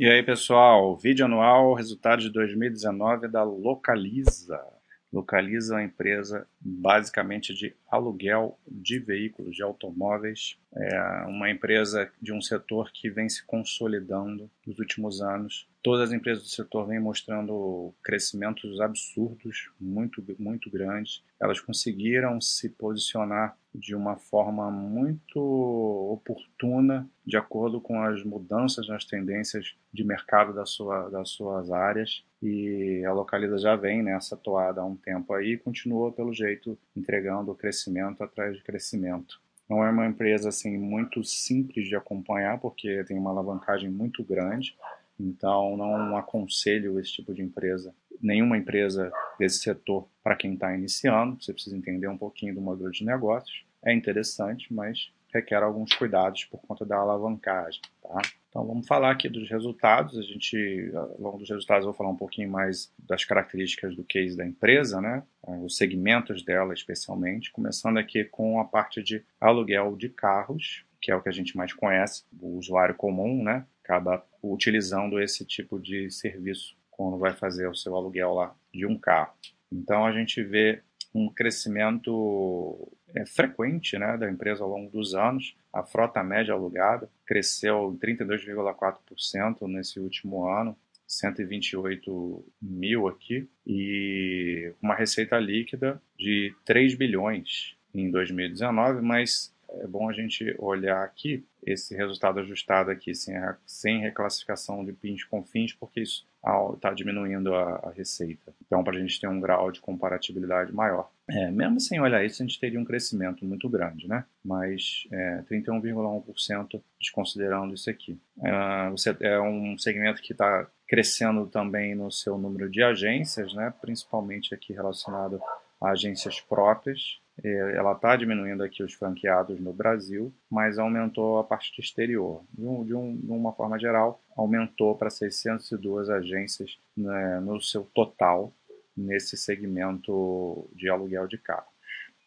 E aí, pessoal, vídeo anual, resultado de 2019 da Localiza. Localiza é uma empresa basicamente de aluguel de veículos, de automóveis. É uma empresa de um setor que vem se consolidando nos últimos anos. Todas as empresas do setor vêm mostrando crescimentos absurdos, muito, muito grandes. Elas conseguiram se posicionar de uma forma muito oportuna, de acordo com as mudanças nas tendências de mercado sua, das suas áreas. E a Localiza já vem nessa toada há um tempo aí e continua, pelo jeito, entregando crescimento atrás de crescimento. Não é uma empresa assim muito simples de acompanhar, porque tem uma alavancagem muito grande, então não aconselho esse tipo de empresa, nenhuma empresa desse setor para quem está iniciando. Você precisa entender um pouquinho do modelo de negócios. É interessante, mas requer alguns cuidados por conta da alavancagem. Tá? Então vamos falar aqui dos resultados. A gente, ao longo dos resultados, eu vou falar um pouquinho mais das características do case da empresa, né? os segmentos dela especialmente, começando aqui com a parte de aluguel de carros, que é o que a gente mais conhece, o usuário comum, né? Acaba utilizando esse tipo de serviço quando vai fazer o seu aluguel lá de um carro. Então a gente vê um crescimento é, frequente né, da empresa ao longo dos anos. A frota média alugada cresceu em 32,4% nesse último ano, 128 mil aqui, e uma receita líquida de 3 bilhões em 2019, mas é bom a gente olhar aqui esse resultado ajustado aqui, sem, sem reclassificação de PINs com fins, porque isso está diminuindo a, a, receita. Então, para a gente ter um grau de comparatibilidade maior. É, mesmo sem olhar isso, a gente teria um crescimento muito grande, né? Mas é, 31,1% desconsiderando isso aqui. É, você, é um segmento que está crescendo também no seu número de agências, né? Principalmente aqui relacionado a agências próprias. Ela está diminuindo aqui os franqueados no Brasil, mas aumentou a parte exterior. De, um, de, um, de uma forma geral, aumentou para 602 agências né, no seu total nesse segmento de aluguel de carros.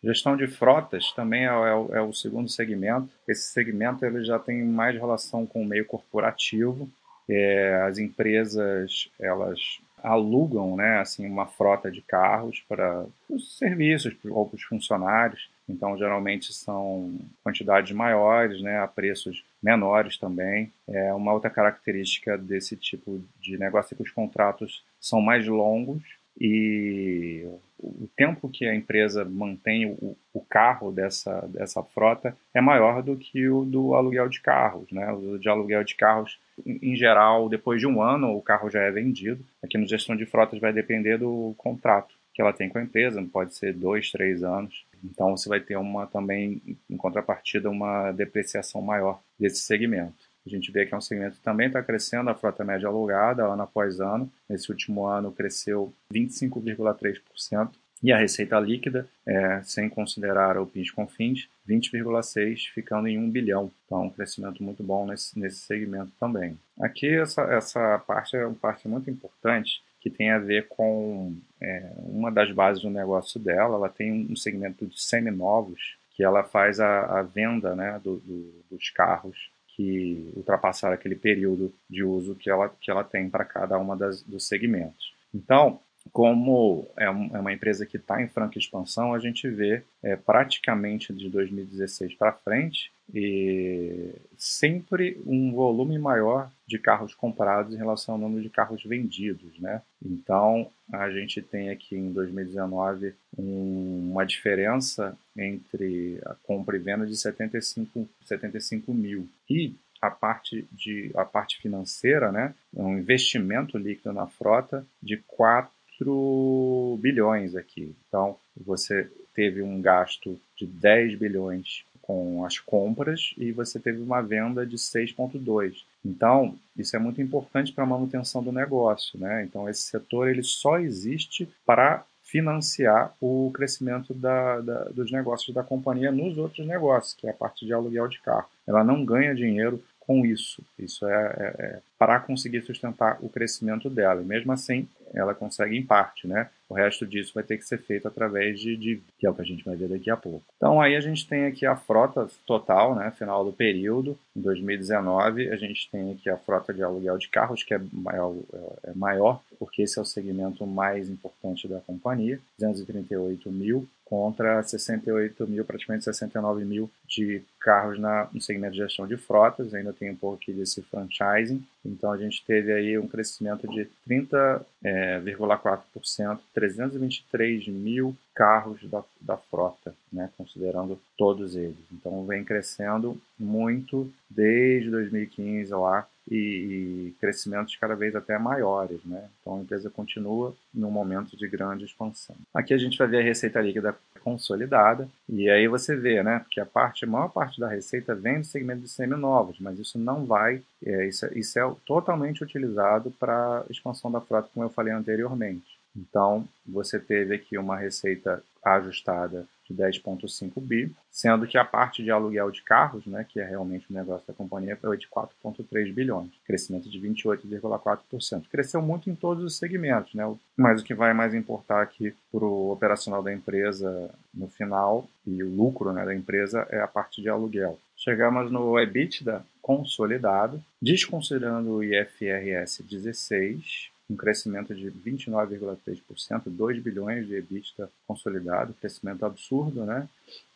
Gestão de frotas também é, é, é, o segundo segmento. Esse segmento ele já tem mais relação com o meio corporativo. É, as empresas elas alugam né, assim, uma frota de carros para os serviços ou para os funcionários. Então, geralmente são quantidades maiores, né, a preços menores também. É uma outra característica desse tipo de negócio é que os contratos são mais longos e o tempo que a empresa mantém o, o, carro dessa, dessa frota é maior do que o do aluguel de carros. Né? O de aluguel de carros, em, geral, depois de um ano o carro já é vendido. Aqui no gestão de frotas vai depender do contrato que ela tem com a empresa, pode ser dois, três anos. Então você vai ter uma também, em contrapartida, uma depreciação maior desse segmento. A gente vê que é um segmento que também está crescendo, a frota média alugada, ano após ano. Nesse último ano cresceu 25,3%. E a receita líquida, é, sem considerar o PIS com fins, 20,6, ficando em 1 bilhão. Então, um crescimento muito bom nesse, nesse segmento também. Aqui, essa, essa parte é uma parte muito importante, que tem a ver com é, uma das bases do negócio dela. Ela tem um segmento de seminovos, que ela faz a, a venda né, do, do, dos carros que ultrapassaram aquele período de uso que ela, que ela tem para cada uma das, dos segmentos. Então, como é, é uma empresa que está em franca expansão, a gente vê é, praticamente de 2016 para frente e sempre um volume maior de carros comprados em relação ao número de carros vendidos, né? Então a gente tem aqui em 2019 um, uma diferença entre a compra e venda de 75, 75 mil e a parte de a parte financeira, né? Um investimento líquido na frota de 4 bilhões aqui. Então, você teve um gasto de 10 bilhões com as compras e você teve uma venda de 6,2. Então, isso é muito importante para a manutenção do negócio. Né? Então, esse setor ele só existe para financiar o crescimento da, da, dos negócios da companhia nos outros negócios, que é a parte de aluguel de carro. Ela não ganha dinheiro com isso. Isso é, é, é para conseguir sustentar o crescimento dela. E mesmo assim, ela consegue em parte, né? O resto disso vai ter que ser feito através de dívida, que é o que a gente vai ver daqui a pouco. Então aí a gente tem aqui a frota total, né, final do período, em 2019, a gente tem aqui a frota de aluguel de carros, que é maior, é maior porque esse é o segmento mais importante da companhia, 238 mil contra 68 mil, praticamente 69 mil de carros na, no segmento de gestão de frotas, ainda tem um pouco aqui desse franchising, então a gente teve aí um crescimento de 30,4%, é, 323 mil carros da, da frota, né, considerando todos eles. Então vem crescendo muito desde 2015 lá e, e, crescimentos cada vez até maiores. Né? Então a empresa continua num momento de grande expansão. Aqui a gente vai ver a receita líquida consolidada e aí você vê né, que a, parte, a maior parte da receita vem do segmento de seminovos, mas isso não vai, é, isso, é, isso é totalmente utilizado para expansão da frota, como eu falei anteriormente. Então, você teve aqui uma receita ajustada de 10,5 bi, sendo que a parte de aluguel de carros, né, que é realmente o negócio da companhia, foi de 4,3 bilhões, crescimento de 28,4%. Cresceu muito em todos os segmentos, né, mas o que vai mais importar aqui para o operacional da empresa no final e o lucro né, da empresa é a parte de aluguel. Chegamos no EBITDA consolidado, desconsiderando o IFRS 16, um crescimento de 29,3%, 2 bilhões de EBITDA consolidado, crescimento absurdo, né?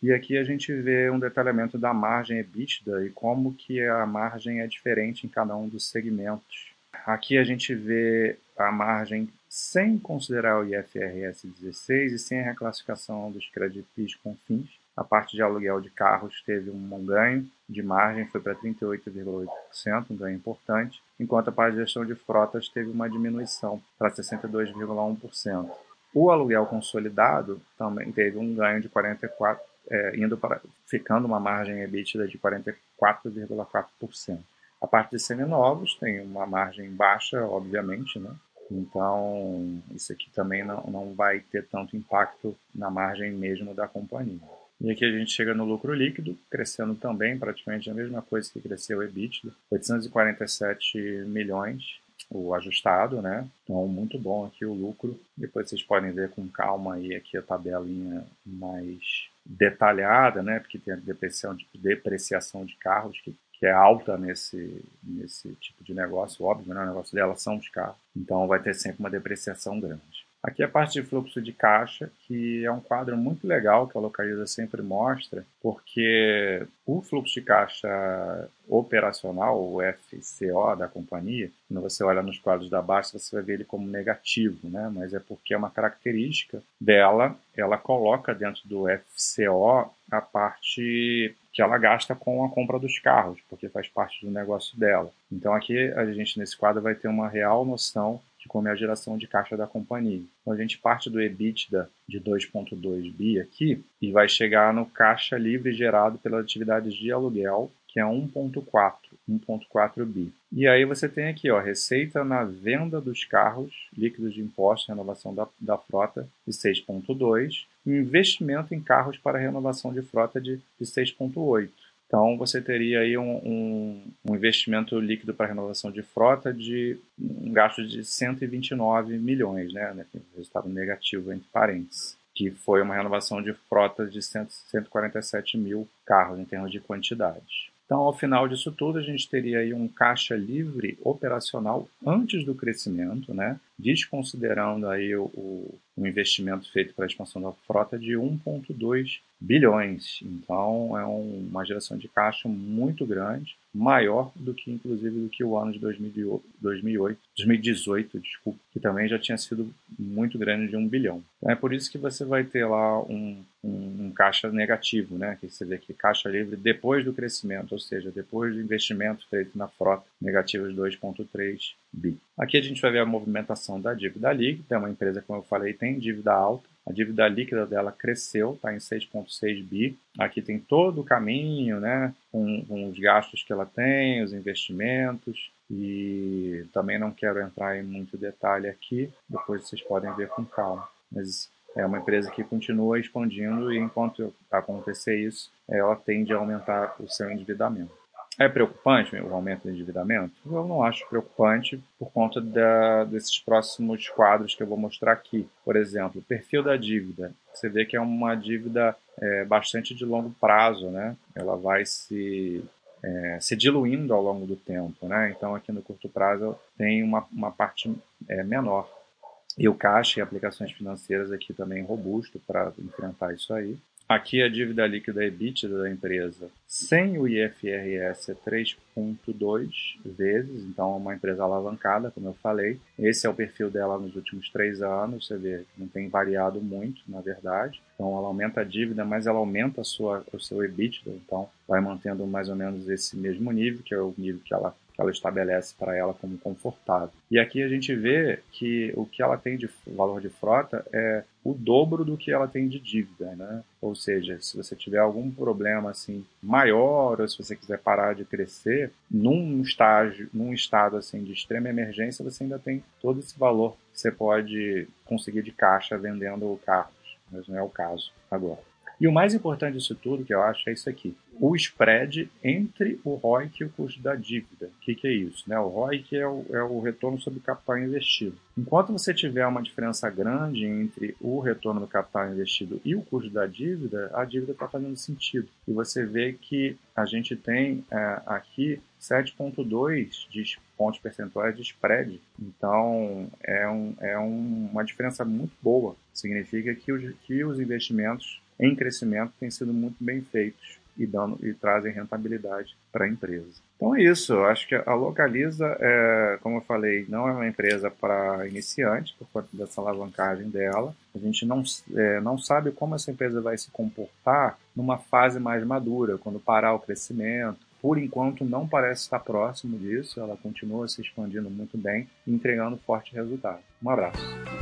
E aqui a gente vê um detalhamento da margem EBITDA e como que a margem é diferente em cada um dos segmentos. Aqui a gente vê a margem sem considerar o IFRS 16 e sem a reclassificação dos créditos com fins. A parte de aluguel de carros teve um ganho de margem, foi para 38,8%, um ganho importante, enquanto a parte de gestão de frotas teve uma diminuição para 62,1%. O aluguel consolidado também teve um ganho de 44, é, indo para ficando uma margem EBITDA de 44,4%. A parte de seminovos tem uma margem baixa, obviamente, né? Então, isso aqui também não, não vai ter tanto impacto na margem mesmo da companhia. E aqui a gente chega no lucro líquido, crescendo também praticamente a mesma coisa que cresceu o EBITDA, 847 milhões, o ajustado, né? Então, muito bom aqui o lucro. Depois vocês podem ver com calma aí aqui a tabelinha mais detalhada, né? Porque tem a depreciação de, depreciação de carros que, que é alta nesse, nesse tipo de negócio, óbvio, né? O negócio dela são os carros. Então, vai ter sempre uma depreciação grande. Aqui é a parte de fluxo de caixa, que é um quadro muito legal que a Localiza sempre mostra, porque o fluxo de caixa operacional, o FCO da companhia, quando você olha nos quadros da baixa, você vai ver ele como negativo, né? mas é porque é uma característica dela, ela coloca dentro do FCO a parte que ela gasta com a compra dos carros, porque faz parte do negócio dela. Então aqui a gente nesse quadro vai ter uma real noção como é a geração de caixa da companhia. Então a gente parte do EBITDA de 2,2 bi aqui e vai chegar no caixa livre gerado pelas atividades de aluguel, que é 1,4, 1,4 bi. E aí você tem aqui, ó, receita na venda dos carros, líquidos de impostos, renovação da, da frota de 6,2, investimento em carros para renovação de frota de, de 6,8. Então, você teria aí um, um, um, investimento líquido para renovação de frota de um gasto de 129 milhões, né? né resultado negativo entre parênteses, que foi uma renovação de frota de 100, 147 mil carros em termos de quantidade. Então, ao final disso tudo, a gente teria aí um caixa livre operacional antes do crescimento, né? Desconsiderando aí o, o, investimento feito para a expansão da frota de 1,2 bilhões. Então, é um, uma geração de caixa muito grande, maior do que, inclusive, do que o ano de 2008, 2008 2018, desculpa, que também já tinha sido muito grande de 1 bilhão. Então, é por isso que você vai ter lá um, um, um caixa negativo, né? que você vê aqui, caixa livre depois do crescimento, ou seja, depois do investimento feito na frota, negativo de 2,3 bi. Aqui a gente vai ver a movimentação da dívida líquida, é uma empresa, como eu falei, tem dívida alta, a dívida líquida dela cresceu, está em 6,6 bi. Aqui tem todo o caminho, né, com, com, os gastos que ela tem, os investimentos, e também não quero entrar em muito detalhe aqui, depois vocês podem ver com calma. Mas é uma empresa que continua expandindo e enquanto acontecer isso, ela tende a aumentar o seu endividamento. É preocupante o aumento do endividamento? Eu não acho preocupante por conta da, desses próximos quadros que eu vou mostrar aqui. Por exemplo, o perfil da dívida. Você vê que é uma dívida é, bastante de longo prazo, né? Ela vai se, é, se diluindo ao longo do tempo, né? Então, aqui no curto prazo tem uma, uma parte é, menor. E o caixa e aplicações financeiras aqui também robusto para enfrentar isso aí. Aqui a dívida líquida EBITDA da empresa sem o IFRS é 3,2 vezes, então é uma empresa alavancada, como eu falei. Esse é o perfil dela nos últimos três anos, você vê que não tem variado muito, na verdade. Então ela aumenta a dívida, mas ela aumenta sua, o seu EBITDA, então vai mantendo mais ou menos esse mesmo nível, que é o nível que ela que ela estabelece para ela como confortável. E aqui a gente vê que o que ela tem de valor de frota é o dobro do que ela tem de dívida, né? Ou seja, se você tiver algum problema assim maior ou se você quiser parar de crescer, num estágio, num estado assim de extrema emergência, você ainda tem todo esse valor que você pode conseguir de caixa vendendo carros, mas não é o caso agora. E o mais importante disso tudo, que eu acho, é isso aqui. O spread entre o ROIC e o custo da dívida. O que, que é isso? Né? O ROIC é o, é o retorno sobre o capital investido. Enquanto você tiver uma diferença grande entre o retorno do capital investido e o custo da dívida, a dívida está fazendo sentido. E você vê que a gente tem é, aqui 7,2 de pontos percentuais de spread. Então, é, um, é um, uma diferença muito boa. Significa que os, que os investimentos em crescimento têm sido muito bem feitos e, dando, e trazem rentabilidade para a empresa. Então é isso, eu acho que a Localiza, é, como eu falei, não é uma empresa para iniciantes, por conta dessa alavancagem dela. A gente não, é, não sabe como essa empresa vai se comportar numa fase mais madura, quando parar o crescimento. Por enquanto, não parece estar próximo disso, ela continua se expandindo muito bem, entregando forte resultado. Um abraço.